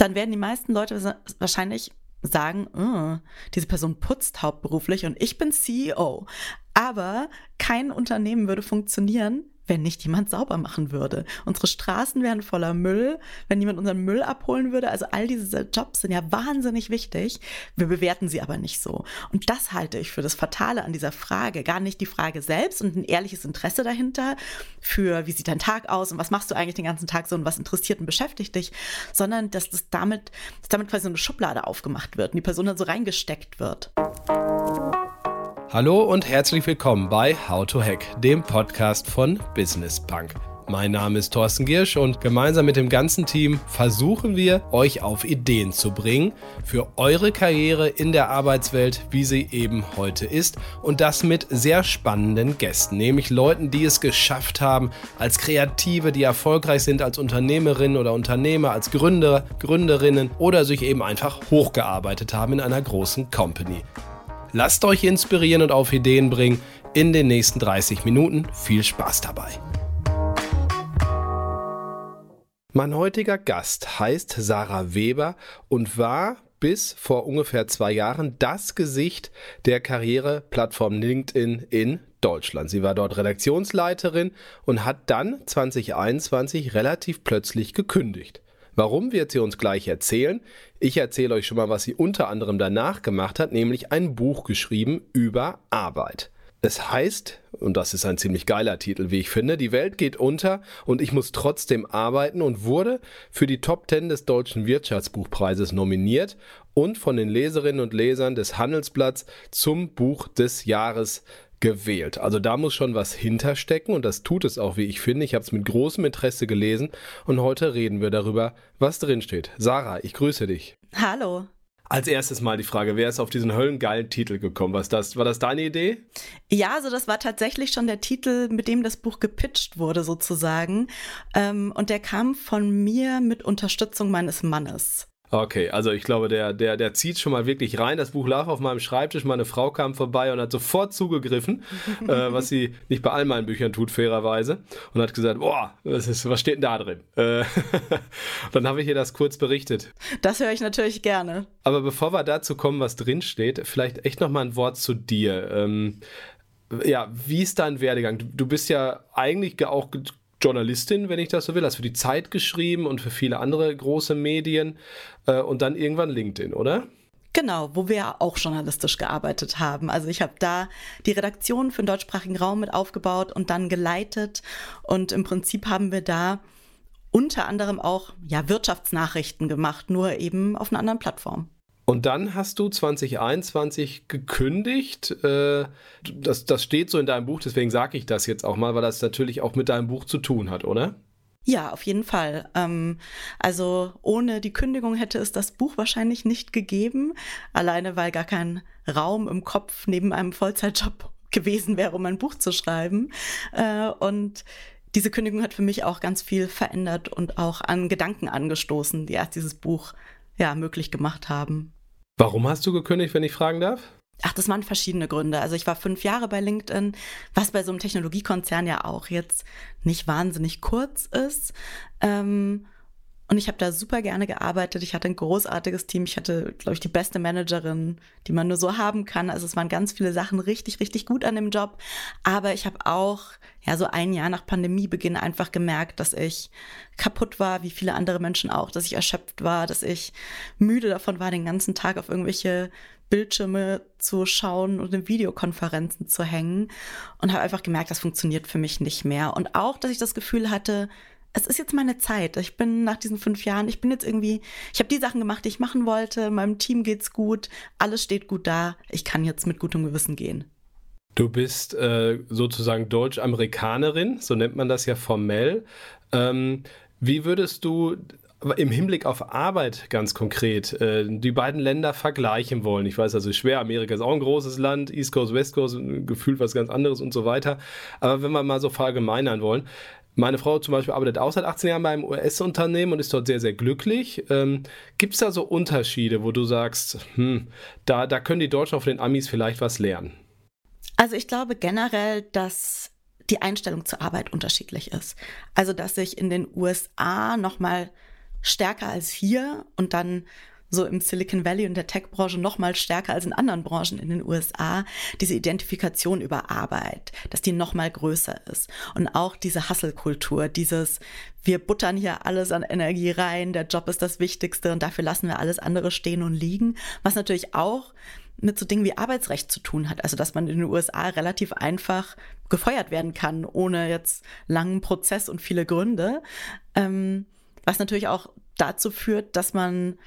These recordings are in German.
dann werden die meisten Leute wahrscheinlich sagen, oh, diese Person putzt hauptberuflich und ich bin CEO. Aber kein Unternehmen würde funktionieren, wenn nicht jemand sauber machen würde. Unsere Straßen wären voller Müll, wenn jemand unseren Müll abholen würde. Also all diese Jobs sind ja wahnsinnig wichtig. Wir bewerten sie aber nicht so. Und das halte ich für das Fatale an dieser Frage. Gar nicht die Frage selbst und ein ehrliches Interesse dahinter für, wie sieht dein Tag aus und was machst du eigentlich den ganzen Tag so und was interessiert und beschäftigt dich, sondern dass das damit, dass damit quasi so eine Schublade aufgemacht wird und die Person dann so reingesteckt wird. Hallo und herzlich willkommen bei How to Hack, dem Podcast von Business Punk. Mein Name ist Thorsten Giersch und gemeinsam mit dem ganzen Team versuchen wir, euch auf Ideen zu bringen für eure Karriere in der Arbeitswelt, wie sie eben heute ist. Und das mit sehr spannenden Gästen, nämlich Leuten, die es geschafft haben, als Kreative, die erfolgreich sind als Unternehmerinnen oder Unternehmer, als Gründer, Gründerinnen oder sich eben einfach hochgearbeitet haben in einer großen Company. Lasst euch inspirieren und auf Ideen bringen in den nächsten 30 Minuten. Viel Spaß dabei. Mein heutiger Gast heißt Sarah Weber und war bis vor ungefähr zwei Jahren das Gesicht der Karriereplattform LinkedIn in Deutschland. Sie war dort Redaktionsleiterin und hat dann 2021 relativ plötzlich gekündigt. Warum wird sie uns gleich erzählen? Ich erzähle euch schon mal, was sie unter anderem danach gemacht hat, nämlich ein Buch geschrieben über Arbeit. Es heißt, und das ist ein ziemlich geiler Titel, wie ich finde, Die Welt geht unter und ich muss trotzdem arbeiten und wurde für die Top 10 des Deutschen Wirtschaftsbuchpreises nominiert und von den Leserinnen und Lesern des Handelsblatts zum Buch des Jahres gewählt. Also da muss schon was hinterstecken und das tut es auch, wie ich finde. Ich habe es mit großem Interesse gelesen und heute reden wir darüber, was drinsteht. Sarah, ich grüße dich. Hallo. Als erstes mal die Frage, wer ist auf diesen höllengeilen Titel gekommen? Was das, war das deine Idee? Ja, also das war tatsächlich schon der Titel, mit dem das Buch gepitcht wurde sozusagen. Ähm, und der kam von mir mit Unterstützung meines Mannes. Okay, also ich glaube, der, der, der zieht schon mal wirklich rein. Das Buch lag auf meinem Schreibtisch, meine Frau kam vorbei und hat sofort zugegriffen, äh, was sie nicht bei all meinen Büchern tut, fairerweise. Und hat gesagt, boah, was, ist, was steht denn da drin? Äh, dann habe ich ihr das kurz berichtet. Das höre ich natürlich gerne. Aber bevor wir dazu kommen, was drin steht, vielleicht echt noch mal ein Wort zu dir. Ähm, ja, wie ist dein Werdegang? Du, du bist ja eigentlich auch Journalistin, wenn ich das so will, hast für die Zeit geschrieben und für viele andere große Medien äh, und dann irgendwann LinkedIn, oder? Genau, wo wir auch journalistisch gearbeitet haben. Also ich habe da die Redaktion für den deutschsprachigen Raum mit aufgebaut und dann geleitet. Und im Prinzip haben wir da unter anderem auch ja, Wirtschaftsnachrichten gemacht, nur eben auf einer anderen Plattform. Und dann hast du 2021 gekündigt. Äh, das, das steht so in deinem Buch, deswegen sage ich das jetzt auch mal, weil das natürlich auch mit deinem Buch zu tun hat, oder? Ja, auf jeden Fall. Ähm, also ohne die Kündigung hätte es das Buch wahrscheinlich nicht gegeben, alleine weil gar kein Raum im Kopf neben einem Vollzeitjob gewesen wäre, um ein Buch zu schreiben. Äh, und diese Kündigung hat für mich auch ganz viel verändert und auch an Gedanken angestoßen, die erst dieses Buch ja möglich gemacht haben. Warum hast du gekündigt, wenn ich fragen darf? Ach, das waren verschiedene Gründe. Also ich war fünf Jahre bei LinkedIn, was bei so einem Technologiekonzern ja auch jetzt nicht wahnsinnig kurz ist. Ähm, und ich habe da super gerne gearbeitet. Ich hatte ein großartiges Team. Ich hatte, glaube ich, die beste Managerin, die man nur so haben kann. Also es waren ganz viele Sachen richtig, richtig gut an dem Job. Aber ich habe auch, ja, so ein Jahr nach Pandemiebeginn einfach gemerkt, dass ich kaputt war, wie viele andere Menschen auch, dass ich erschöpft war, dass ich müde davon war, den ganzen Tag auf irgendwelche Bildschirme zu schauen und in Videokonferenzen zu hängen und habe einfach gemerkt, das funktioniert für mich nicht mehr. Und auch, dass ich das Gefühl hatte, es ist jetzt meine Zeit. Ich bin nach diesen fünf Jahren, ich bin jetzt irgendwie, ich habe die Sachen gemacht, die ich machen wollte. Meinem Team geht's gut, alles steht gut da. Ich kann jetzt mit gutem Gewissen gehen. Du bist äh, sozusagen Deutsch-Amerikanerin, so nennt man das ja formell. Ähm, wie würdest du im Hinblick auf Arbeit ganz konkret äh, die beiden Länder vergleichen wollen. Ich weiß also schwer, Amerika ist auch ein großes Land, East Coast, West Coast, gefühlt was ganz anderes und so weiter. Aber wenn wir mal so verallgemeinern wollen, meine Frau zum Beispiel arbeitet auch seit 18 Jahren bei einem US-Unternehmen und ist dort sehr, sehr glücklich. Ähm, Gibt es da so Unterschiede, wo du sagst, hm, da, da können die Deutschen von den Amis vielleicht was lernen? Also ich glaube generell, dass die Einstellung zur Arbeit unterschiedlich ist. Also dass sich in den USA nochmal stärker als hier und dann so im Silicon Valley und der Tech-Branche noch mal stärker als in anderen Branchen in den USA, diese Identifikation über Arbeit, dass die noch mal größer ist. Und auch diese Hustle-Kultur, dieses, wir buttern hier alles an Energie rein, der Job ist das Wichtigste und dafür lassen wir alles andere stehen und liegen, was natürlich auch mit so Dingen wie Arbeitsrecht zu tun hat. Also, dass man in den USA relativ einfach gefeuert werden kann, ohne jetzt langen Prozess und viele Gründe. Ähm, was natürlich auch dazu führt, dass man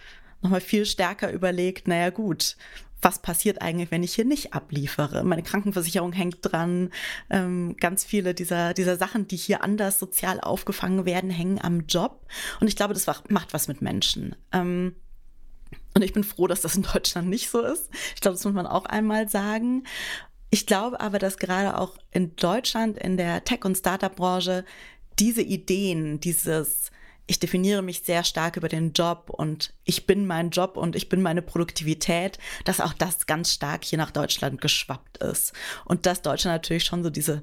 nochmal viel stärker überlegt, naja gut, was passiert eigentlich, wenn ich hier nicht abliefere? Meine Krankenversicherung hängt dran. Ähm, ganz viele dieser, dieser Sachen, die hier anders sozial aufgefangen werden, hängen am Job. Und ich glaube, das macht was mit Menschen. Ähm, und ich bin froh, dass das in Deutschland nicht so ist. Ich glaube, das muss man auch einmal sagen. Ich glaube aber, dass gerade auch in Deutschland, in der Tech- und Startup-Branche, diese Ideen, dieses ich definiere mich sehr stark über den Job und ich bin mein Job und ich bin meine Produktivität, dass auch das ganz stark hier nach Deutschland geschwappt ist. Und dass Deutschland natürlich schon so diese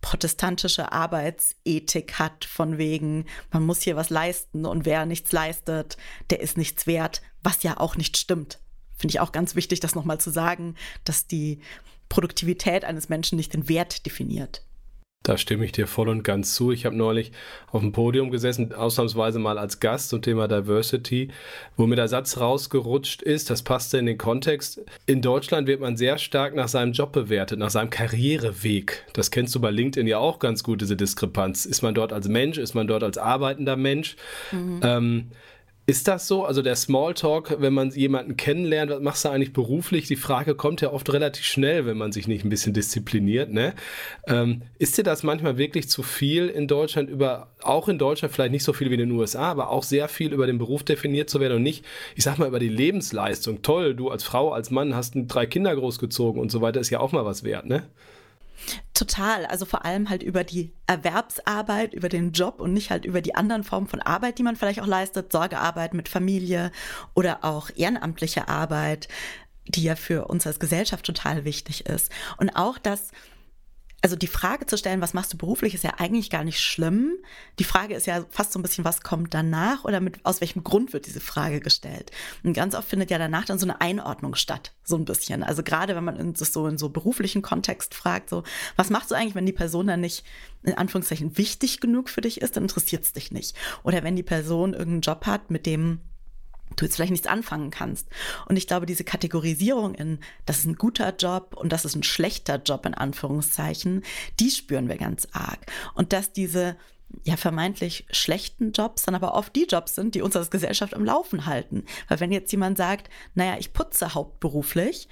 protestantische Arbeitsethik hat, von wegen, man muss hier was leisten und wer nichts leistet, der ist nichts wert, was ja auch nicht stimmt. Finde ich auch ganz wichtig, das nochmal zu sagen, dass die Produktivität eines Menschen nicht den Wert definiert. Da stimme ich dir voll und ganz zu. Ich habe neulich auf dem Podium gesessen, ausnahmsweise mal als Gast zum Thema Diversity, wo mir der Satz rausgerutscht ist, das passte in den Kontext. In Deutschland wird man sehr stark nach seinem Job bewertet, nach seinem Karriereweg. Das kennst du bei LinkedIn ja auch ganz gut, diese Diskrepanz. Ist man dort als Mensch, ist man dort als arbeitender Mensch? Mhm. Ähm, ist das so? Also der Smalltalk, wenn man jemanden kennenlernt, was machst du eigentlich beruflich? Die Frage kommt ja oft relativ schnell, wenn man sich nicht ein bisschen diszipliniert. Ne? Ähm, ist dir das manchmal wirklich zu viel in Deutschland über, auch in Deutschland vielleicht nicht so viel wie in den USA, aber auch sehr viel über den Beruf definiert zu werden und nicht, ich sag mal, über die Lebensleistung. Toll, du als Frau, als Mann hast drei Kinder großgezogen und so weiter, ist ja auch mal was wert, ne? Total, also vor allem halt über die Erwerbsarbeit, über den Job und nicht halt über die anderen Formen von Arbeit, die man vielleicht auch leistet, Sorgearbeit mit Familie oder auch ehrenamtliche Arbeit, die ja für uns als Gesellschaft total wichtig ist. Und auch das, also die Frage zu stellen, was machst du beruflich, ist ja eigentlich gar nicht schlimm. Die Frage ist ja fast so ein bisschen, was kommt danach oder mit, aus welchem Grund wird diese Frage gestellt. Und ganz oft findet ja danach dann so eine Einordnung statt, so ein bisschen. Also gerade wenn man das so in so beruflichen Kontext fragt, so, was machst du eigentlich, wenn die Person dann nicht in Anführungszeichen wichtig genug für dich ist, dann interessiert es dich nicht. Oder wenn die Person irgendeinen Job hat, mit dem du jetzt vielleicht nichts anfangen kannst. Und ich glaube, diese Kategorisierung in, das ist ein guter Job und das ist ein schlechter Job in Anführungszeichen, die spüren wir ganz arg. Und dass diese ja vermeintlich schlechten Jobs dann aber oft die Jobs sind, die uns als Gesellschaft am Laufen halten. Weil wenn jetzt jemand sagt, naja, ich putze hauptberuflich,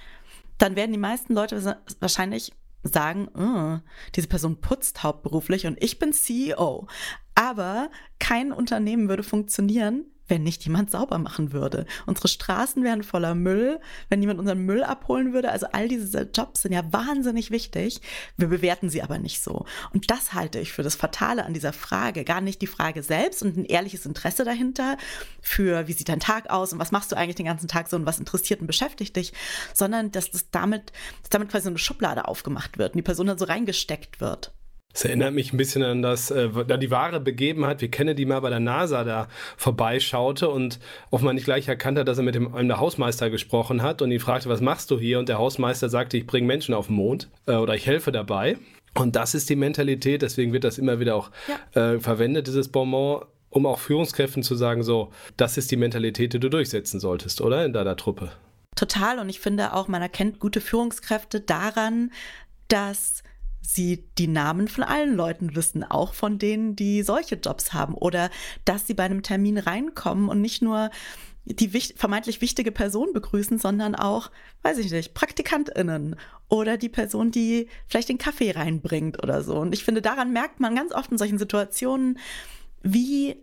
dann werden die meisten Leute wahrscheinlich sagen, oh, diese Person putzt hauptberuflich und ich bin CEO. Aber kein Unternehmen würde funktionieren, wenn nicht jemand sauber machen würde. Unsere Straßen wären voller Müll, wenn niemand unseren Müll abholen würde. Also all diese Jobs sind ja wahnsinnig wichtig. Wir bewerten sie aber nicht so. Und das halte ich für das Fatale an dieser Frage. Gar nicht die Frage selbst und ein ehrliches Interesse dahinter für, wie sieht dein Tag aus und was machst du eigentlich den ganzen Tag so und was interessiert und beschäftigt dich, sondern dass das damit, dass damit quasi eine Schublade aufgemacht wird und die Person dann so reingesteckt wird. Das erinnert mich ein bisschen an das, äh, die wahre Begebenheit, wie Kennedy mal bei der NASA da vorbeischaute und offenbar nicht gleich erkannt hat, dass er mit dem, einem Hausmeister gesprochen hat und ihn fragte, was machst du hier? Und der Hausmeister sagte, ich bringe Menschen auf den Mond äh, oder ich helfe dabei. Und das ist die Mentalität, deswegen wird das immer wieder auch ja. äh, verwendet, dieses Bonbon, um auch Führungskräften zu sagen, so, das ist die Mentalität, die du durchsetzen solltest, oder? In deiner Truppe. Total. Und ich finde auch, man erkennt gute Führungskräfte daran, dass sie die Namen von allen Leuten wissen, auch von denen, die solche Jobs haben. Oder dass sie bei einem Termin reinkommen und nicht nur die wicht vermeintlich wichtige Person begrüßen, sondern auch, weiß ich nicht, PraktikantInnen oder die Person, die vielleicht den Kaffee reinbringt oder so. Und ich finde, daran merkt man ganz oft in solchen Situationen, wie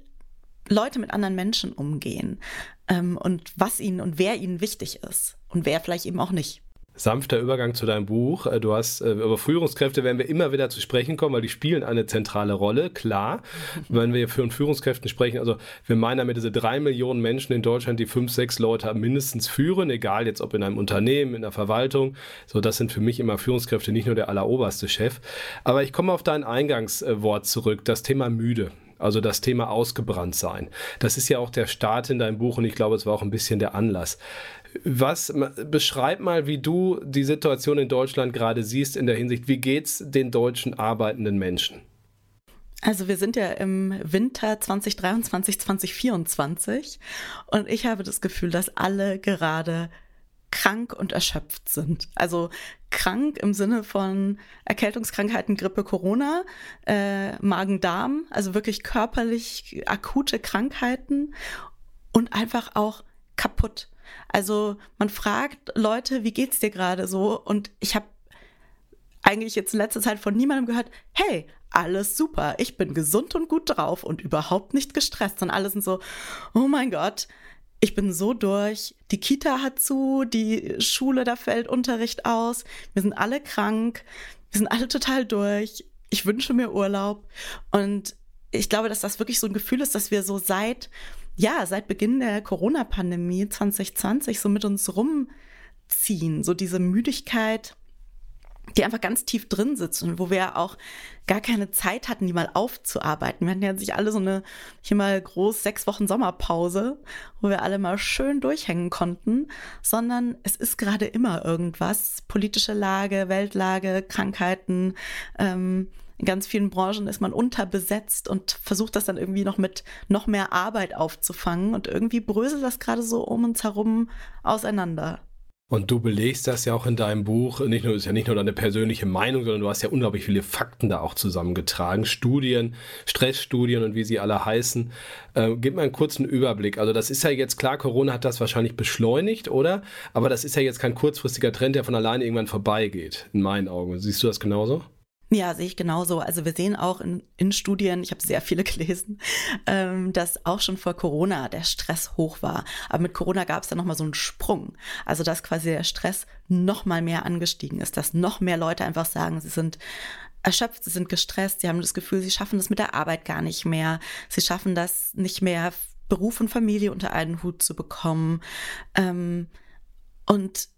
Leute mit anderen Menschen umgehen ähm, und was ihnen und wer ihnen wichtig ist und wer vielleicht eben auch nicht sanfter Übergang zu deinem Buch. Äh, du hast äh, über Führungskräfte werden wir immer wieder zu sprechen kommen, weil die spielen eine zentrale Rolle, klar. Wenn wir von Führungskräften sprechen, also wir meinen damit diese drei Millionen Menschen in Deutschland, die fünf, sechs Leute mindestens führen, egal jetzt ob in einem Unternehmen, in der Verwaltung. So, das sind für mich immer Führungskräfte, nicht nur der alleroberste Chef. Aber ich komme auf dein Eingangswort zurück, das Thema müde. Also das Thema ausgebrannt sein. Das ist ja auch der Start in deinem Buch und ich glaube, es war auch ein bisschen der Anlass. Was beschreib mal, wie du die Situation in Deutschland gerade siehst in der Hinsicht, wie geht's den deutschen arbeitenden Menschen? Also wir sind ja im Winter 2023, 2024 und ich habe das Gefühl, dass alle gerade krank und erschöpft sind. Also krank im Sinne von Erkältungskrankheiten, Grippe, Corona, äh, Magen-Darm, also wirklich körperlich akute Krankheiten und einfach auch kaputt. Also man fragt Leute, wie geht's dir gerade so? Und ich habe eigentlich jetzt in letzter Zeit von niemandem gehört, hey, alles super, ich bin gesund und gut drauf und überhaupt nicht gestresst. Und alle sind so, oh mein Gott, ich bin so durch. Die Kita hat zu, die Schule, da fällt Unterricht aus. Wir sind alle krank. Wir sind alle total durch. Ich wünsche mir Urlaub. Und ich glaube, dass das wirklich so ein Gefühl ist, dass wir so seit, ja, seit Beginn der Corona-Pandemie 2020 so mit uns rumziehen. So diese Müdigkeit, die einfach ganz tief drin sitzen wo wir auch gar keine Zeit hatten, die mal aufzuarbeiten. Wir hatten ja sich alle so eine, hier mal groß sechs Wochen Sommerpause, wo wir alle mal schön durchhängen konnten, sondern es ist gerade immer irgendwas. Politische Lage, Weltlage, Krankheiten, ähm, in ganz vielen Branchen ist man unterbesetzt und versucht das dann irgendwie noch mit noch mehr Arbeit aufzufangen und irgendwie bröselt das gerade so um uns herum auseinander. Und du belegst das ja auch in deinem Buch, nicht nur, ist ja nicht nur deine persönliche Meinung, sondern du hast ja unglaublich viele Fakten da auch zusammengetragen. Studien, Stressstudien und wie sie alle heißen. Äh, gib mal einen kurzen Überblick. Also das ist ja jetzt klar, Corona hat das wahrscheinlich beschleunigt, oder? Aber das ist ja jetzt kein kurzfristiger Trend, der von alleine irgendwann vorbeigeht, in meinen Augen. Siehst du das genauso? Ja, sehe ich genauso. Also wir sehen auch in, in Studien, ich habe sehr viele gelesen, ähm, dass auch schon vor Corona der Stress hoch war. Aber mit Corona gab es dann nochmal so einen Sprung. Also dass quasi der Stress nochmal mehr angestiegen ist, dass noch mehr Leute einfach sagen, sie sind erschöpft, sie sind gestresst, sie haben das Gefühl, sie schaffen das mit der Arbeit gar nicht mehr, sie schaffen das nicht mehr, Beruf und Familie unter einen Hut zu bekommen. Ähm, und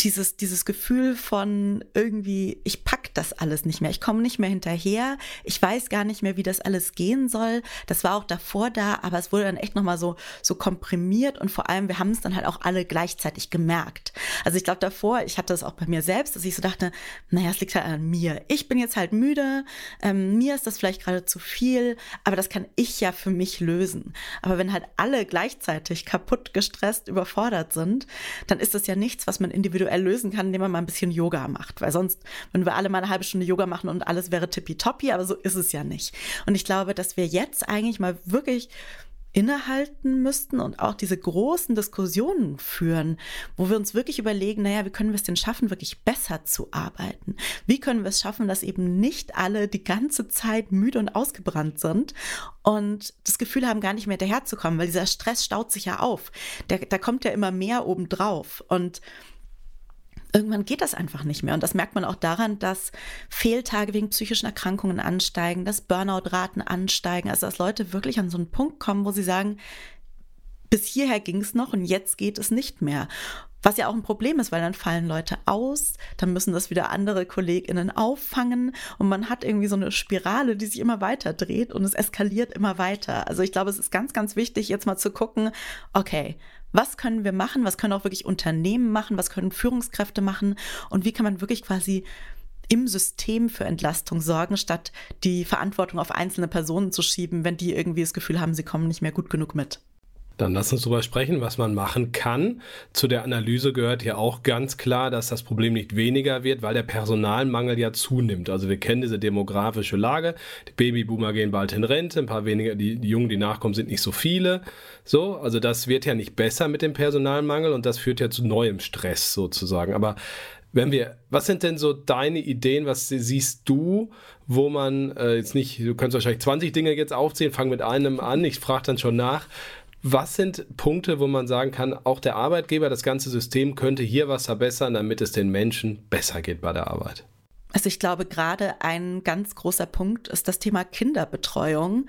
dieses, dieses Gefühl von irgendwie, ich pack das alles nicht mehr, ich komme nicht mehr hinterher, ich weiß gar nicht mehr, wie das alles gehen soll. Das war auch davor da, aber es wurde dann echt nochmal so, so komprimiert und vor allem, wir haben es dann halt auch alle gleichzeitig gemerkt. Also ich glaube davor, ich hatte das auch bei mir selbst, dass ich so dachte, naja, es liegt halt an mir. Ich bin jetzt halt müde, ähm, mir ist das vielleicht gerade zu viel, aber das kann ich ja für mich lösen. Aber wenn halt alle gleichzeitig kaputt, gestresst, überfordert sind, dann ist das ja nichts, was man individuell individuell lösen kann, indem man mal ein bisschen Yoga macht. Weil sonst, wenn wir alle mal eine halbe Stunde Yoga machen und alles wäre tippitoppi, aber so ist es ja nicht. Und ich glaube, dass wir jetzt eigentlich mal wirklich innehalten müssten und auch diese großen Diskussionen führen, wo wir uns wirklich überlegen, naja, wie können wir es denn schaffen, wirklich besser zu arbeiten? Wie können wir es schaffen, dass eben nicht alle die ganze Zeit müde und ausgebrannt sind und das Gefühl haben, gar nicht mehr daherzukommen, weil dieser Stress staut sich ja auf. Der, da kommt ja immer mehr obendrauf und irgendwann geht das einfach nicht mehr. Und das merkt man auch daran, dass Fehltage wegen psychischen Erkrankungen ansteigen, dass Burnout-Raten ansteigen. Also dass Leute wirklich an so einen Punkt kommen, wo sie sagen, bis hierher ging es noch und jetzt geht es nicht mehr. Was ja auch ein Problem ist, weil dann fallen Leute aus, dann müssen das wieder andere KollegInnen auffangen und man hat irgendwie so eine Spirale, die sich immer weiter dreht und es eskaliert immer weiter. Also ich glaube, es ist ganz, ganz wichtig, jetzt mal zu gucken, okay, was können wir machen? Was können auch wirklich Unternehmen machen? Was können Führungskräfte machen? Und wie kann man wirklich quasi im System für Entlastung sorgen, statt die Verantwortung auf einzelne Personen zu schieben, wenn die irgendwie das Gefühl haben, sie kommen nicht mehr gut genug mit? Dann lass uns darüber sprechen, was man machen kann. Zu der Analyse gehört ja auch ganz klar, dass das Problem nicht weniger wird, weil der Personalmangel ja zunimmt. Also wir kennen diese demografische Lage. Die Babyboomer gehen bald in Rente, ein paar weniger, die, die Jungen, die nachkommen, sind nicht so viele. So, also das wird ja nicht besser mit dem Personalmangel und das führt ja zu neuem Stress sozusagen. Aber wenn wir, was sind denn so deine Ideen, was siehst du, wo man äh, jetzt nicht, du kannst wahrscheinlich 20 Dinge jetzt aufzählen, fang mit einem an, ich frage dann schon nach, was sind Punkte, wo man sagen kann, auch der Arbeitgeber, das ganze System könnte hier was verbessern, damit es den Menschen besser geht bei der Arbeit? Also ich glaube, gerade ein ganz großer Punkt ist das Thema Kinderbetreuung.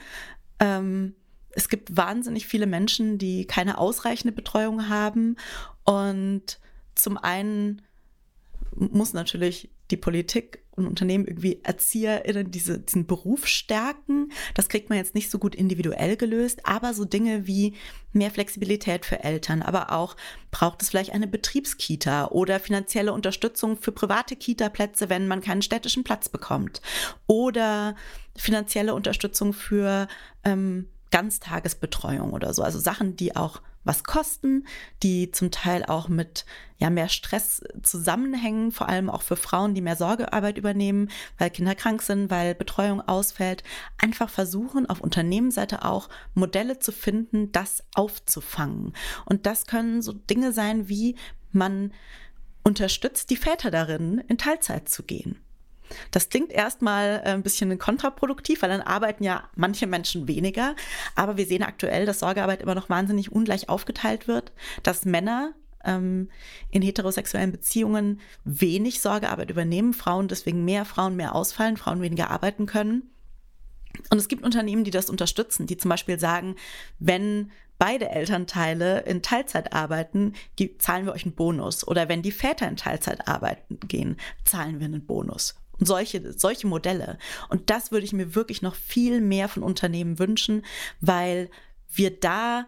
Ähm, es gibt wahnsinnig viele Menschen, die keine ausreichende Betreuung haben. Und zum einen muss natürlich die Politik und Unternehmen irgendwie ErzieherInnen diese, diesen Beruf stärken. Das kriegt man jetzt nicht so gut individuell gelöst, aber so Dinge wie mehr Flexibilität für Eltern, aber auch braucht es vielleicht eine Betriebskita oder finanzielle Unterstützung für private Kita-Plätze, wenn man keinen städtischen Platz bekommt oder finanzielle Unterstützung für ähm, Ganztagesbetreuung oder so. Also Sachen, die auch was kosten, die zum Teil auch mit ja mehr Stress zusammenhängen, vor allem auch für Frauen, die mehr Sorgearbeit übernehmen, weil Kinder krank sind, weil Betreuung ausfällt, einfach versuchen auf Unternehmensseite auch Modelle zu finden, das aufzufangen. Und das können so Dinge sein, wie man unterstützt die Väter darin, in Teilzeit zu gehen. Das klingt erstmal äh, ein bisschen kontraproduktiv, weil dann arbeiten ja manche Menschen weniger. Aber wir sehen aktuell, dass Sorgearbeit immer noch wahnsinnig ungleich aufgeteilt wird, dass Männer ähm, in heterosexuellen Beziehungen wenig Sorgearbeit übernehmen, Frauen deswegen mehr, Frauen mehr ausfallen, Frauen weniger arbeiten können. Und es gibt Unternehmen, die das unterstützen, die zum Beispiel sagen, wenn beide Elternteile in Teilzeit arbeiten, zahlen wir euch einen Bonus. Oder wenn die Väter in Teilzeit arbeiten gehen, zahlen wir einen Bonus. Und solche, solche Modelle. Und das würde ich mir wirklich noch viel mehr von Unternehmen wünschen, weil wir da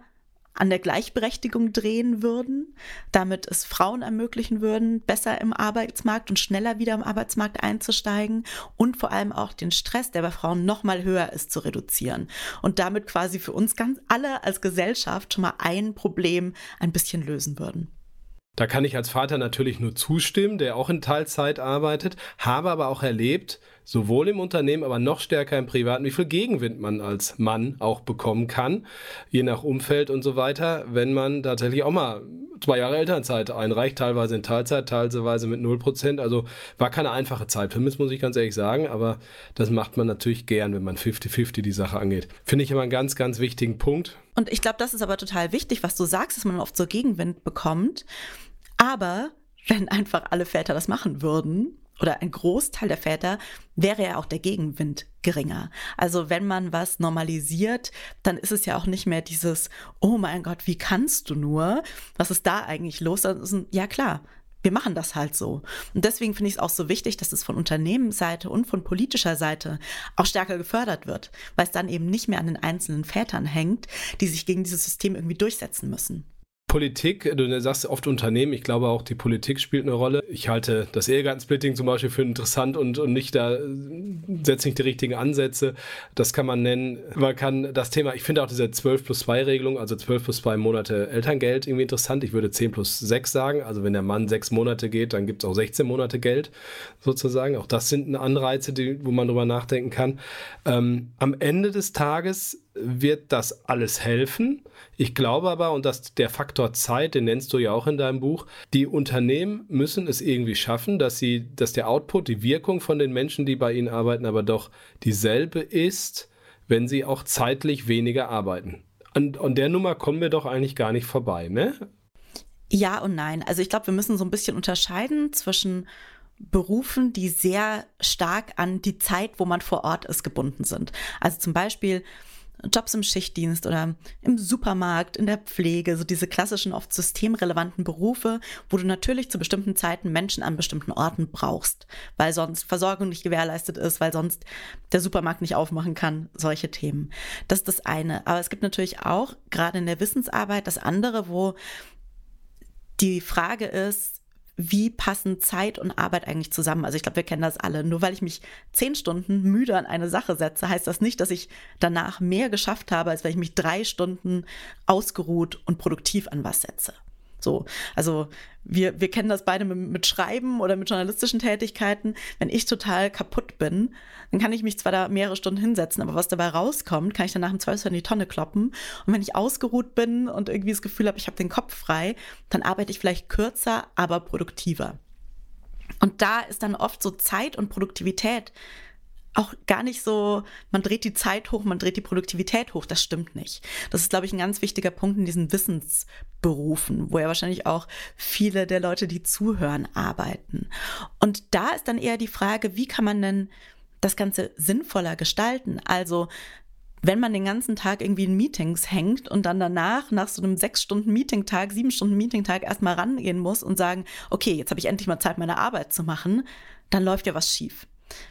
an der Gleichberechtigung drehen würden, damit es Frauen ermöglichen würden, besser im Arbeitsmarkt und schneller wieder im Arbeitsmarkt einzusteigen und vor allem auch den Stress, der bei Frauen noch mal höher ist, zu reduzieren und damit quasi für uns ganz alle als Gesellschaft schon mal ein Problem ein bisschen lösen würden. Da kann ich als Vater natürlich nur zustimmen, der auch in Teilzeit arbeitet, habe aber auch erlebt, sowohl im Unternehmen, aber noch stärker im Privaten, wie viel Gegenwind man als Mann auch bekommen kann, je nach Umfeld und so weiter, wenn man tatsächlich auch mal zwei Jahre Elternzeit einreicht, teilweise in Teilzeit, teilweise mit 0 Prozent. Also war keine einfache Zeit für mich, muss ich ganz ehrlich sagen, aber das macht man natürlich gern, wenn man 50-50 die Sache angeht. Finde ich immer einen ganz, ganz wichtigen Punkt. Und ich glaube, das ist aber total wichtig, was du sagst, dass man oft so Gegenwind bekommt. Aber wenn einfach alle Väter das machen würden, oder ein Großteil der Väter, wäre ja auch der Gegenwind geringer. Also wenn man was normalisiert, dann ist es ja auch nicht mehr dieses, oh mein Gott, wie kannst du nur? Was ist da eigentlich los? Ein, ja klar, wir machen das halt so. Und deswegen finde ich es auch so wichtig, dass es von Unternehmensseite und von politischer Seite auch stärker gefördert wird, weil es dann eben nicht mehr an den einzelnen Vätern hängt, die sich gegen dieses System irgendwie durchsetzen müssen. Politik, du sagst oft Unternehmen, ich glaube auch die Politik spielt eine Rolle. Ich halte das Ehegattensplitting zum Beispiel für interessant und, und nicht da, setze nicht die richtigen Ansätze. Das kann man nennen. Man kann das Thema, ich finde auch diese 12 plus 2 Regelung, also 12 plus 2 Monate Elterngeld irgendwie interessant. Ich würde 10 plus 6 sagen. Also wenn der Mann sechs Monate geht, dann gibt es auch 16 Monate Geld sozusagen. Auch das sind Anreize, die, wo man drüber nachdenken kann. Ähm, am Ende des Tages wird das alles helfen. Ich glaube aber, und das der Faktor Zeit, den nennst du ja auch in deinem Buch, die Unternehmen müssen es irgendwie schaffen, dass sie, dass der Output, die Wirkung von den Menschen, die bei ihnen arbeiten, aber doch dieselbe ist, wenn sie auch zeitlich weniger arbeiten. An, an der Nummer kommen wir doch eigentlich gar nicht vorbei, ne? Ja und nein. Also ich glaube, wir müssen so ein bisschen unterscheiden zwischen Berufen, die sehr stark an die Zeit, wo man vor Ort ist, gebunden sind. Also zum Beispiel Jobs im Schichtdienst oder im Supermarkt, in der Pflege, so diese klassischen, oft systemrelevanten Berufe, wo du natürlich zu bestimmten Zeiten Menschen an bestimmten Orten brauchst, weil sonst Versorgung nicht gewährleistet ist, weil sonst der Supermarkt nicht aufmachen kann, solche Themen. Das ist das eine. Aber es gibt natürlich auch, gerade in der Wissensarbeit, das andere, wo die Frage ist, wie passen Zeit und Arbeit eigentlich zusammen? Also ich glaube, wir kennen das alle. Nur weil ich mich zehn Stunden müde an eine Sache setze, heißt das nicht, dass ich danach mehr geschafft habe, als wenn ich mich drei Stunden ausgeruht und produktiv an was setze. So, also wir, wir kennen das beide mit, Schreiben oder mit journalistischen Tätigkeiten. Wenn ich total kaputt bin, dann kann ich mich zwar da mehrere Stunden hinsetzen, aber was dabei rauskommt, kann ich danach im Zweifelsfall in die Tonne kloppen. Und wenn ich ausgeruht bin und irgendwie das Gefühl habe, ich habe den Kopf frei, dann arbeite ich vielleicht kürzer, aber produktiver. Und da ist dann oft so Zeit und Produktivität auch gar nicht so, man dreht die Zeit hoch, man dreht die Produktivität hoch. Das stimmt nicht. Das ist, glaube ich, ein ganz wichtiger Punkt in diesen Wissensberufen, wo ja wahrscheinlich auch viele der Leute, die zuhören, arbeiten. Und da ist dann eher die Frage, wie kann man denn das Ganze sinnvoller gestalten? Also, wenn man den ganzen Tag irgendwie in Meetings hängt und dann danach, nach so einem sechs Stunden Meetingtag, sieben Stunden Meetingtag erstmal rangehen muss und sagen, okay, jetzt habe ich endlich mal Zeit, meine Arbeit zu machen, dann läuft ja was schief.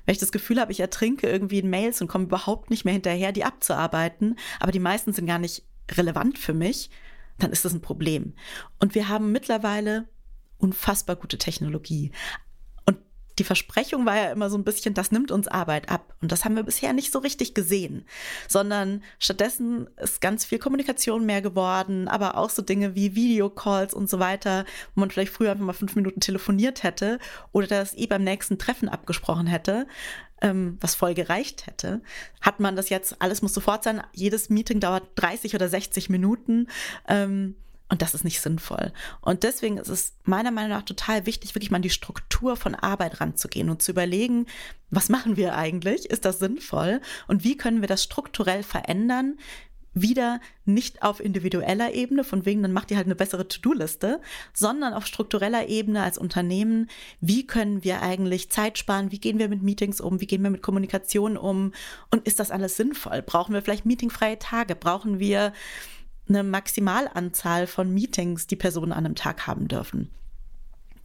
Wenn ich das Gefühl habe, ich ertrinke irgendwie in Mails und komme überhaupt nicht mehr hinterher, die abzuarbeiten, aber die meisten sind gar nicht relevant für mich, dann ist das ein Problem. Und wir haben mittlerweile unfassbar gute Technologie die Versprechung war ja immer so ein bisschen, das nimmt uns Arbeit ab. Und das haben wir bisher nicht so richtig gesehen, sondern stattdessen ist ganz viel Kommunikation mehr geworden, aber auch so Dinge wie Videocalls und so weiter, wo man vielleicht früher einfach mal fünf Minuten telefoniert hätte oder das eh beim nächsten Treffen abgesprochen hätte, ähm, was voll gereicht hätte. Hat man das jetzt, alles muss sofort sein, jedes Meeting dauert 30 oder 60 Minuten. Ähm, und das ist nicht sinnvoll. Und deswegen ist es meiner Meinung nach total wichtig, wirklich mal an die Struktur von Arbeit ranzugehen und zu überlegen, was machen wir eigentlich? Ist das sinnvoll? Und wie können wir das strukturell verändern? Wieder nicht auf individueller Ebene, von wegen, dann macht ihr halt eine bessere To-Do-Liste, sondern auf struktureller Ebene als Unternehmen. Wie können wir eigentlich Zeit sparen? Wie gehen wir mit Meetings um? Wie gehen wir mit Kommunikation um? Und ist das alles sinnvoll? Brauchen wir vielleicht meetingfreie Tage? Brauchen wir eine Maximalanzahl von Meetings, die Personen an einem Tag haben dürfen.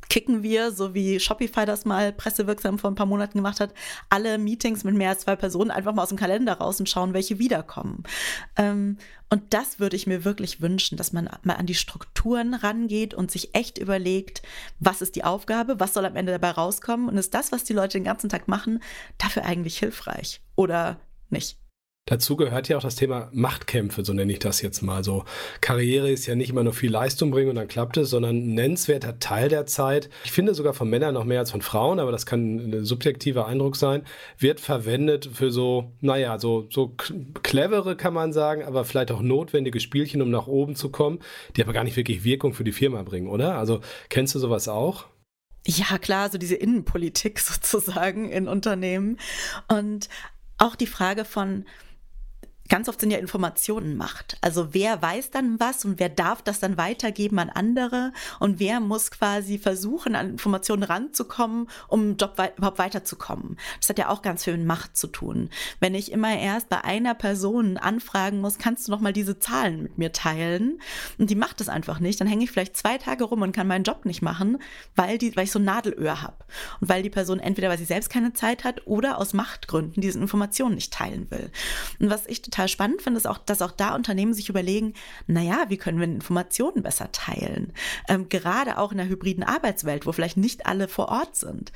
Kicken wir, so wie Shopify das mal pressewirksam vor ein paar Monaten gemacht hat, alle Meetings mit mehr als zwei Personen einfach mal aus dem Kalender raus und schauen, welche wiederkommen. Ähm, und das würde ich mir wirklich wünschen, dass man mal an die Strukturen rangeht und sich echt überlegt, was ist die Aufgabe, was soll am Ende dabei rauskommen und ist das, was die Leute den ganzen Tag machen, dafür eigentlich hilfreich oder nicht? Dazu gehört ja auch das Thema Machtkämpfe, so nenne ich das jetzt mal. So Karriere ist ja nicht immer nur viel Leistung bringen und dann klappt es, sondern ein nennenswerter Teil der Zeit, ich finde sogar von Männern noch mehr als von Frauen, aber das kann ein subjektiver Eindruck sein, wird verwendet für so, naja, so, so clevere kann man sagen, aber vielleicht auch notwendige Spielchen, um nach oben zu kommen, die aber gar nicht wirklich Wirkung für die Firma bringen, oder? Also kennst du sowas auch? Ja, klar, so diese Innenpolitik sozusagen in Unternehmen. Und auch die Frage von, ganz oft sind ja Informationen Macht. Also wer weiß dann was und wer darf das dann weitergeben an andere und wer muss quasi versuchen, an Informationen ranzukommen, um Job wei überhaupt weiterzukommen. Das hat ja auch ganz viel mit Macht zu tun. Wenn ich immer erst bei einer Person anfragen muss, kannst du noch mal diese Zahlen mit mir teilen? Und die macht es einfach nicht, dann hänge ich vielleicht zwei Tage rum und kann meinen Job nicht machen, weil, die, weil ich so ein Nadelöhr habe. Und weil die Person entweder, weil sie selbst keine Zeit hat oder aus Machtgründen diese Informationen nicht teilen will. Und was ich total total spannend finde, ist auch, dass auch da Unternehmen sich überlegen, naja, wie können wir Informationen besser teilen? Ähm, gerade auch in der hybriden Arbeitswelt, wo vielleicht nicht alle vor Ort sind.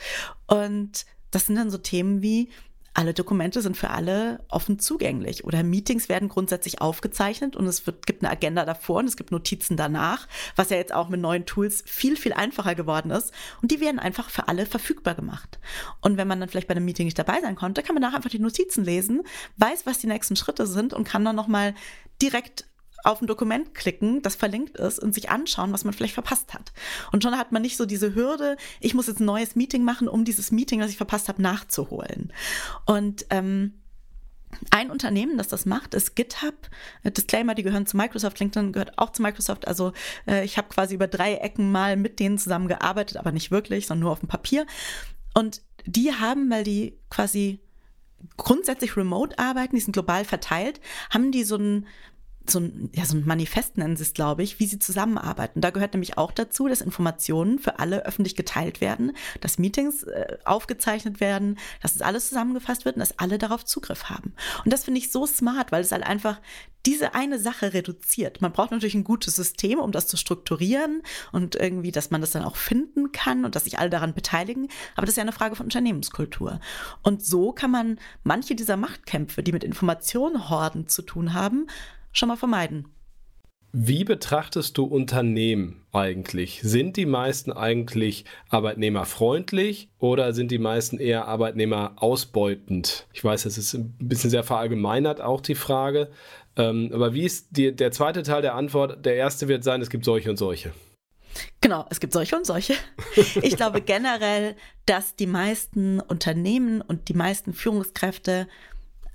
Und das sind dann so Themen wie, alle Dokumente sind für alle offen zugänglich oder Meetings werden grundsätzlich aufgezeichnet und es wird, gibt eine Agenda davor und es gibt Notizen danach, was ja jetzt auch mit neuen Tools viel, viel einfacher geworden ist und die werden einfach für alle verfügbar gemacht. Und wenn man dann vielleicht bei einem Meeting nicht dabei sein konnte, kann man nachher einfach die Notizen lesen, weiß, was die nächsten Schritte sind und kann dann nochmal direkt auf ein Dokument klicken, das verlinkt ist und sich anschauen, was man vielleicht verpasst hat. Und schon hat man nicht so diese Hürde, ich muss jetzt ein neues Meeting machen, um dieses Meeting, das ich verpasst habe, nachzuholen. Und ähm, ein Unternehmen, das das macht, ist GitHub. Äh, Disclaimer, die gehören zu Microsoft. LinkedIn gehört auch zu Microsoft. Also äh, ich habe quasi über drei Ecken mal mit denen zusammengearbeitet, aber nicht wirklich, sondern nur auf dem Papier. Und die haben, weil die quasi grundsätzlich remote arbeiten, die sind global verteilt, haben die so ein so ein, ja, so ein Manifest nennen sie es, glaube ich, wie sie zusammenarbeiten. Da gehört nämlich auch dazu, dass Informationen für alle öffentlich geteilt werden, dass Meetings äh, aufgezeichnet werden, dass es alles zusammengefasst wird und dass alle darauf Zugriff haben. Und das finde ich so smart, weil es halt einfach diese eine Sache reduziert. Man braucht natürlich ein gutes System, um das zu strukturieren und irgendwie, dass man das dann auch finden kann und dass sich alle daran beteiligen. Aber das ist ja eine Frage von Unternehmenskultur. Und so kann man manche dieser Machtkämpfe, die mit Informationenhorden zu tun haben, schon mal vermeiden. Wie betrachtest du Unternehmen eigentlich? Sind die meisten eigentlich arbeitnehmerfreundlich oder sind die meisten eher arbeitnehmerausbeutend? Ich weiß, das ist ein bisschen sehr verallgemeinert auch die Frage. Ähm, aber wie ist die, der zweite Teil der Antwort? Der erste wird sein, es gibt solche und solche. Genau, es gibt solche und solche. Ich glaube generell, dass die meisten Unternehmen und die meisten Führungskräfte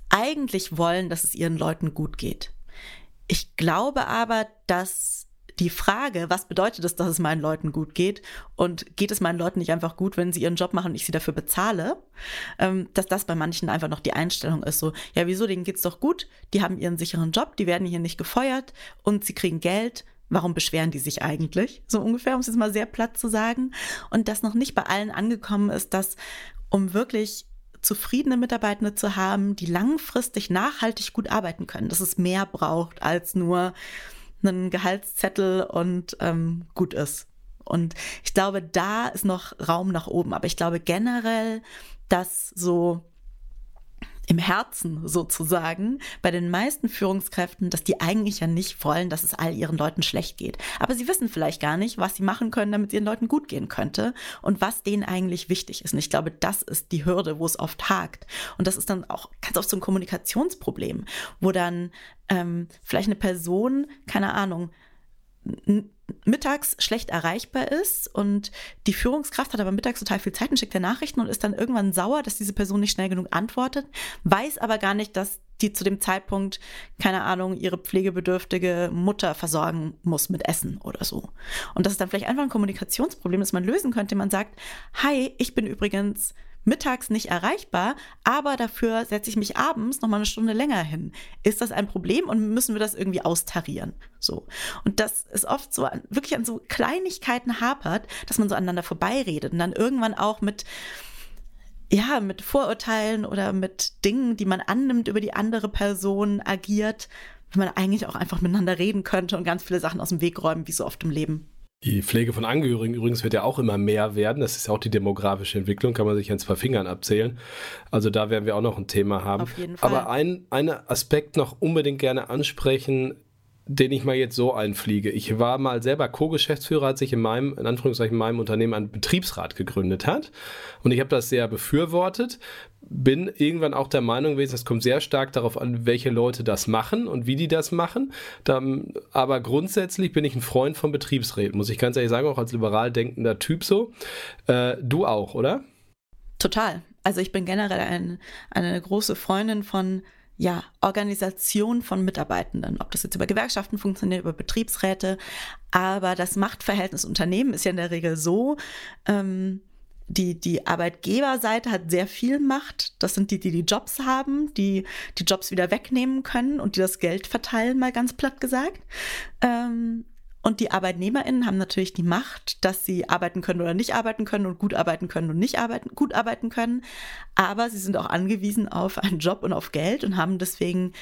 eigentlich wollen, dass es ihren Leuten gut geht. Ich glaube aber, dass die Frage, was bedeutet es, dass es meinen Leuten gut geht? Und geht es meinen Leuten nicht einfach gut, wenn sie ihren Job machen und ich sie dafür bezahle, ähm, dass das bei manchen einfach noch die Einstellung ist, so, ja, wieso, denen geht's doch gut, die haben ihren sicheren Job, die werden hier nicht gefeuert und sie kriegen Geld, warum beschweren die sich eigentlich? So ungefähr, um es jetzt mal sehr platt zu sagen. Und dass noch nicht bei allen angekommen ist, dass um wirklich zufriedene Mitarbeitende zu haben, die langfristig nachhaltig gut arbeiten können, dass es mehr braucht als nur einen Gehaltszettel und ähm, gut ist. Und ich glaube, da ist noch Raum nach oben. Aber ich glaube generell, dass so im Herzen sozusagen bei den meisten Führungskräften, dass die eigentlich ja nicht wollen, dass es all ihren Leuten schlecht geht. Aber sie wissen vielleicht gar nicht, was sie machen können, damit es ihren Leuten gut gehen könnte und was denen eigentlich wichtig ist. Und ich glaube, das ist die Hürde, wo es oft hakt. Und das ist dann auch ganz oft so ein Kommunikationsproblem, wo dann ähm, vielleicht eine Person, keine Ahnung, mittags schlecht erreichbar ist und die Führungskraft hat aber mittags total viel Zeit und schickt der Nachrichten und ist dann irgendwann sauer, dass diese Person nicht schnell genug antwortet, weiß aber gar nicht, dass die zu dem Zeitpunkt, keine Ahnung, ihre pflegebedürftige Mutter versorgen muss mit Essen oder so. Und das ist dann vielleicht einfach ein Kommunikationsproblem, das man lösen könnte. Man sagt, hi, ich bin übrigens mittags nicht erreichbar, aber dafür setze ich mich abends noch mal eine Stunde länger hin. Ist das ein Problem und müssen wir das irgendwie austarieren? So. Und das ist oft so wirklich an so Kleinigkeiten hapert, dass man so aneinander vorbeiredet und dann irgendwann auch mit ja, mit Vorurteilen oder mit Dingen, die man annimmt über die andere Person agiert, wenn man eigentlich auch einfach miteinander reden könnte und ganz viele Sachen aus dem Weg räumen, wie so oft im Leben. Die Pflege von Angehörigen übrigens wird ja auch immer mehr werden. Das ist ja auch die demografische Entwicklung, kann man sich an zwei Fingern abzählen. Also da werden wir auch noch ein Thema haben. Auf jeden Fall. Aber ein, ein Aspekt noch unbedingt gerne ansprechen, den ich mal jetzt so einfliege. Ich war mal selber Co-Geschäftsführer, als ich in meinem, in Anführungszeichen, in meinem Unternehmen einen Betriebsrat gegründet hat. Und ich habe das sehr befürwortet. Bin irgendwann auch der Meinung gewesen, es kommt sehr stark darauf an, welche Leute das machen und wie die das machen. Dann, aber grundsätzlich bin ich ein Freund von Betriebsräten, muss ich ganz ehrlich sagen, auch als liberal denkender Typ so. Äh, du auch, oder? Total. Also ich bin generell ein, eine große Freundin von ja, Organisation von Mitarbeitenden, ob das jetzt über Gewerkschaften funktioniert, über Betriebsräte, aber das Machtverhältnis Unternehmen ist ja in der Regel so, ähm, die, die Arbeitgeberseite hat sehr viel Macht. Das sind die, die die Jobs haben, die die Jobs wieder wegnehmen können und die das Geld verteilen, mal ganz platt gesagt. Ähm, und die ArbeitnehmerInnen haben natürlich die Macht, dass sie arbeiten können oder nicht arbeiten können und gut arbeiten können und nicht arbeiten, gut arbeiten können. Aber sie sind auch angewiesen auf einen Job und auf Geld und haben deswegen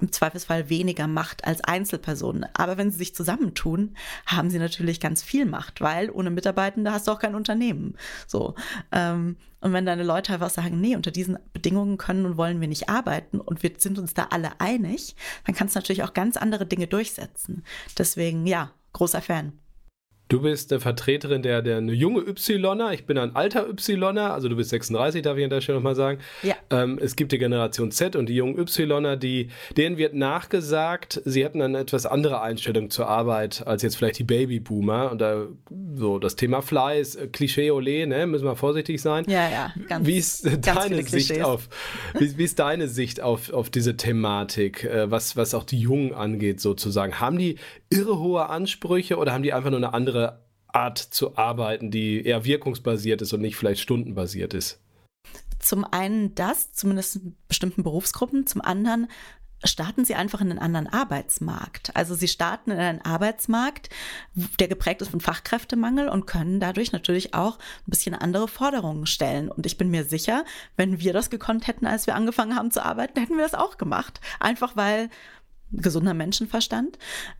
im Zweifelsfall weniger Macht als Einzelpersonen. Aber wenn sie sich zusammentun, haben sie natürlich ganz viel Macht, weil ohne Mitarbeitende hast du auch kein Unternehmen. So. Ähm, und wenn deine Leute einfach sagen, nee, unter diesen Bedingungen können und wollen wir nicht arbeiten und wir sind uns da alle einig, dann kannst du natürlich auch ganz andere Dinge durchsetzen. Deswegen, ja, großer Fan. Du bist eine Vertreterin der, der eine junge Ypsiloner, ich bin ein alter Ypsiloner, also du bist 36, darf ich an der Stelle nochmal sagen. Ja. Ähm, es gibt die Generation Z und die jungen Ypsiloner, die, denen wird nachgesagt, sie hätten eine etwas andere Einstellung zur Arbeit als jetzt vielleicht die Babyboomer. Und da so das Thema Fleiß, äh, Klischee ole, ne, müssen wir vorsichtig sein. Ja, ja, ganz Wie ist ganz deine Sicht auf, wie, wie, ist deine Sicht auf, auf diese Thematik, äh, was, was auch die Jungen angeht sozusagen? Haben die irre hohe Ansprüche oder haben die einfach nur eine andere Art zu arbeiten, die eher wirkungsbasiert ist und nicht vielleicht stundenbasiert ist? Zum einen das, zumindest in bestimmten Berufsgruppen, zum anderen starten sie einfach in einen anderen Arbeitsmarkt. Also sie starten in einen Arbeitsmarkt, der geprägt ist von Fachkräftemangel und können dadurch natürlich auch ein bisschen andere Forderungen stellen. Und ich bin mir sicher, wenn wir das gekonnt hätten, als wir angefangen haben zu arbeiten, hätten wir das auch gemacht. Einfach weil gesunder Menschenverstand,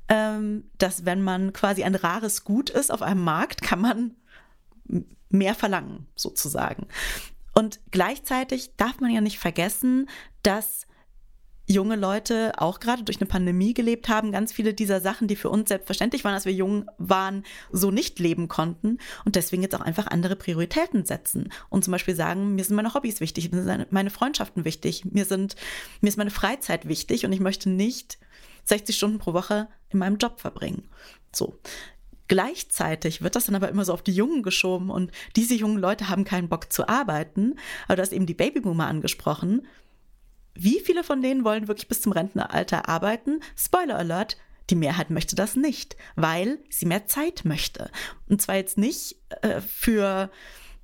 ähm, dass wenn man quasi ein rares Gut ist auf einem Markt, kann man mehr verlangen, sozusagen. Und gleichzeitig darf man ja nicht vergessen, dass junge Leute auch gerade durch eine Pandemie gelebt haben, ganz viele dieser Sachen, die für uns selbstverständlich waren, als wir jung waren, so nicht leben konnten und deswegen jetzt auch einfach andere Prioritäten setzen und zum Beispiel sagen, mir sind meine Hobbys wichtig, mir sind meine Freundschaften wichtig, mir sind, mir ist meine Freizeit wichtig und ich möchte nicht 60 Stunden pro Woche in meinem Job verbringen. So. Gleichzeitig wird das dann aber immer so auf die Jungen geschoben und diese jungen Leute haben keinen Bock zu arbeiten. Aber du hast eben die Babyboomer angesprochen. Wie viele von denen wollen wirklich bis zum Rentenalter arbeiten? Spoiler Alert, die Mehrheit möchte das nicht, weil sie mehr Zeit möchte. Und zwar jetzt nicht äh, für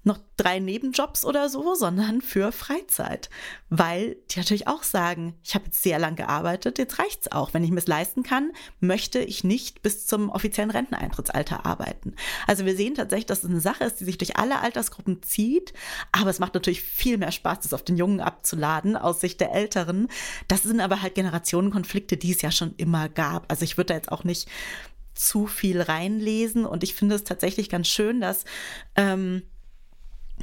noch drei Nebenjobs oder so, sondern für Freizeit. Weil die natürlich auch sagen, ich habe jetzt sehr lang gearbeitet, jetzt reicht's auch. Wenn ich mir es leisten kann, möchte ich nicht bis zum offiziellen Renteneintrittsalter arbeiten. Also wir sehen tatsächlich, dass es eine Sache ist, die sich durch alle Altersgruppen zieht. Aber es macht natürlich viel mehr Spaß, das auf den Jungen abzuladen aus Sicht der Älteren. Das sind aber halt Generationenkonflikte, die es ja schon immer gab. Also ich würde da jetzt auch nicht zu viel reinlesen und ich finde es tatsächlich ganz schön, dass ähm,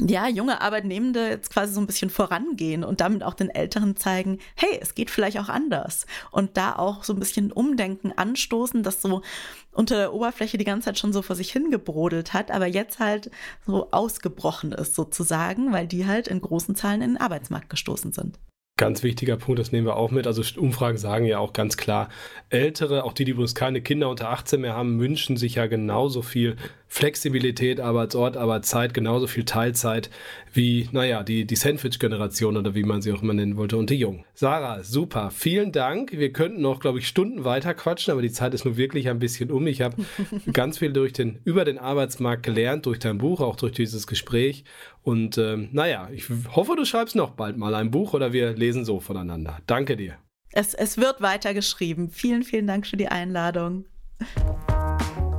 ja, junge Arbeitnehmende jetzt quasi so ein bisschen vorangehen und damit auch den Älteren zeigen, hey, es geht vielleicht auch anders. Und da auch so ein bisschen Umdenken anstoßen, das so unter der Oberfläche die ganze Zeit schon so vor sich hingebrodelt hat, aber jetzt halt so ausgebrochen ist sozusagen, weil die halt in großen Zahlen in den Arbeitsmarkt gestoßen sind. Ganz wichtiger Punkt, das nehmen wir auch mit. Also Umfragen sagen ja auch ganz klar, Ältere, auch die, die übrigens keine Kinder unter 18 mehr haben, wünschen sich ja genauso viel Flexibilität, Arbeitsort, Arbeitszeit, genauso viel Teilzeit wie, naja, die, die Sandwich-Generation oder wie man sie auch immer nennen wollte und die Jungen. Sarah, super, vielen Dank. Wir könnten noch, glaube ich, Stunden weiter quatschen, aber die Zeit ist nur wirklich ein bisschen um. Ich habe ganz viel durch den, über den Arbeitsmarkt gelernt, durch dein Buch, auch durch dieses Gespräch. Und ähm, naja, ich hoffe, du schreibst noch bald mal ein Buch oder wir lesen so voneinander. Danke dir. Es, es wird weitergeschrieben. Vielen, vielen Dank für die Einladung.